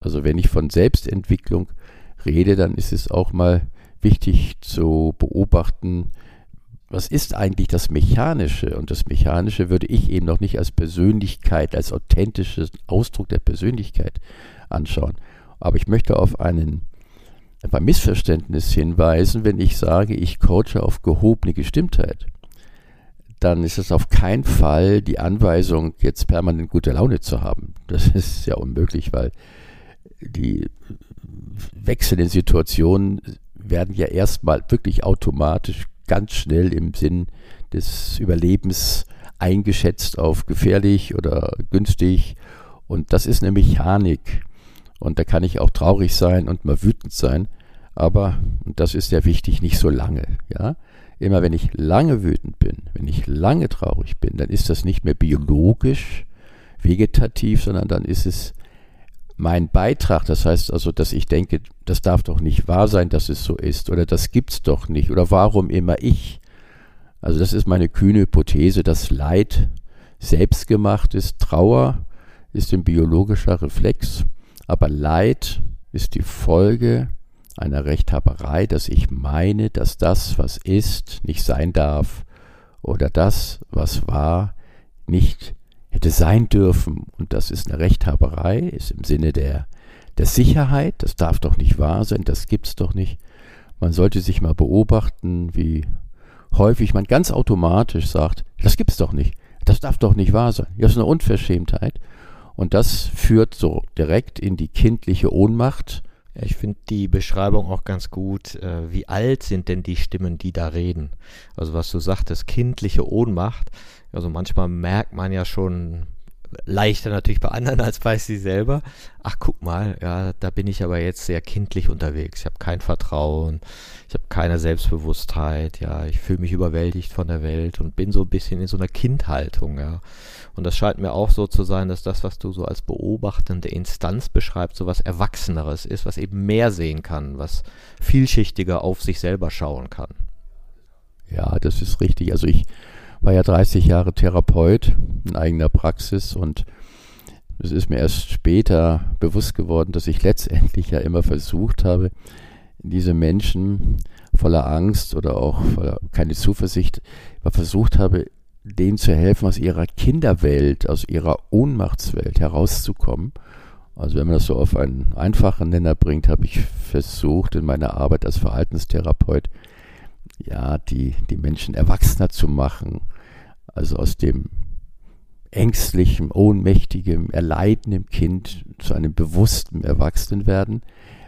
Also wenn ich von Selbstentwicklung rede, dann ist es auch mal wichtig zu beobachten, was ist eigentlich das Mechanische? Und das Mechanische würde ich eben noch nicht als Persönlichkeit, als authentisches Ausdruck der Persönlichkeit anschauen. Aber ich möchte auf einen ein Missverständnis hinweisen, wenn ich sage, ich coache auf gehobene Gestimmtheit. Dann ist es auf keinen Fall die Anweisung, jetzt permanent gute Laune zu haben. Das ist ja unmöglich, weil die wechselnden Situationen werden ja erstmal wirklich automatisch ganz schnell im Sinn des Überlebens eingeschätzt auf gefährlich oder günstig. Und das ist eine Mechanik. Und da kann ich auch traurig sein und mal wütend sein. Aber, und das ist ja wichtig, nicht so lange. Ja? Immer wenn ich lange wütend bin, wenn ich lange traurig bin, dann ist das nicht mehr biologisch, vegetativ, sondern dann ist es mein Beitrag, das heißt also, dass ich denke, das darf doch nicht wahr sein, dass es so ist, oder das gibt's doch nicht, oder warum immer ich? Also das ist meine kühne Hypothese, dass Leid selbstgemacht ist, Trauer ist ein biologischer Reflex, aber Leid ist die Folge einer Rechthaberei, dass ich meine, dass das, was ist, nicht sein darf, oder das, was war, nicht hätte sein dürfen. Und das ist eine Rechthaberei, ist im Sinne der, der Sicherheit. Das darf doch nicht wahr sein, das gibt's doch nicht. Man sollte sich mal beobachten, wie häufig man ganz automatisch sagt, das gibt's doch nicht. Das darf doch nicht wahr sein. Das ist eine Unverschämtheit. Und das führt so direkt in die kindliche Ohnmacht. Ja, ich finde die Beschreibung auch ganz gut. Äh, wie alt sind denn die Stimmen, die da reden? Also was du sagtest, kindliche Ohnmacht. Also manchmal merkt man ja schon leichter natürlich bei anderen als bei sich selber. Ach, guck mal, ja, da bin ich aber jetzt sehr kindlich unterwegs. Ich habe kein Vertrauen, ich habe keine Selbstbewusstheit, ja, ich fühle mich überwältigt von der Welt und bin so ein bisschen in so einer Kindhaltung, ja. Und das scheint mir auch so zu sein, dass das, was du so als beobachtende Instanz beschreibst, so was Erwachseneres ist, was eben mehr sehen kann, was vielschichtiger auf sich selber schauen kann. Ja, das ist richtig. Also ich war ja 30 Jahre Therapeut in eigener Praxis und es ist mir erst später bewusst geworden, dass ich letztendlich ja immer versucht habe, diese Menschen voller Angst oder auch voller keine Zuversicht, versucht habe, denen zu helfen, aus ihrer Kinderwelt, aus ihrer Ohnmachtswelt herauszukommen. Also wenn man das so auf einen einfachen Nenner bringt, habe ich versucht, in meiner Arbeit als Verhaltenstherapeut ja, die, die Menschen erwachsener zu machen. Also aus dem ängstlichen, ohnmächtigen, erleidenden Kind zu einem bewussten Erwachsenen werden.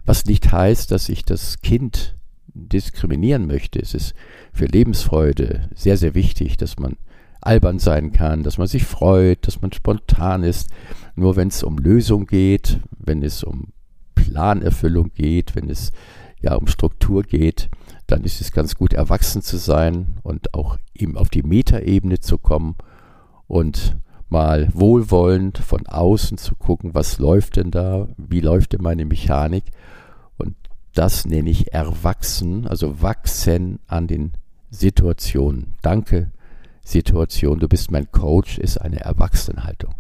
Was nicht heißt, dass ich das Kind diskriminieren möchte. Es ist für Lebensfreude sehr, sehr wichtig, dass man albern sein kann, dass man sich freut, dass man spontan ist. Nur wenn es um Lösung geht, wenn es um Planerfüllung geht, wenn es ja um Struktur geht, dann ist es ganz gut, erwachsen zu sein und auch eben auf die Metaebene zu kommen und mal wohlwollend von außen zu gucken, was läuft denn da, wie läuft denn meine Mechanik. Und das nenne ich erwachsen, also wachsen an den Situationen. Danke, Situation, du bist mein Coach, ist eine Erwachsenenhaltung.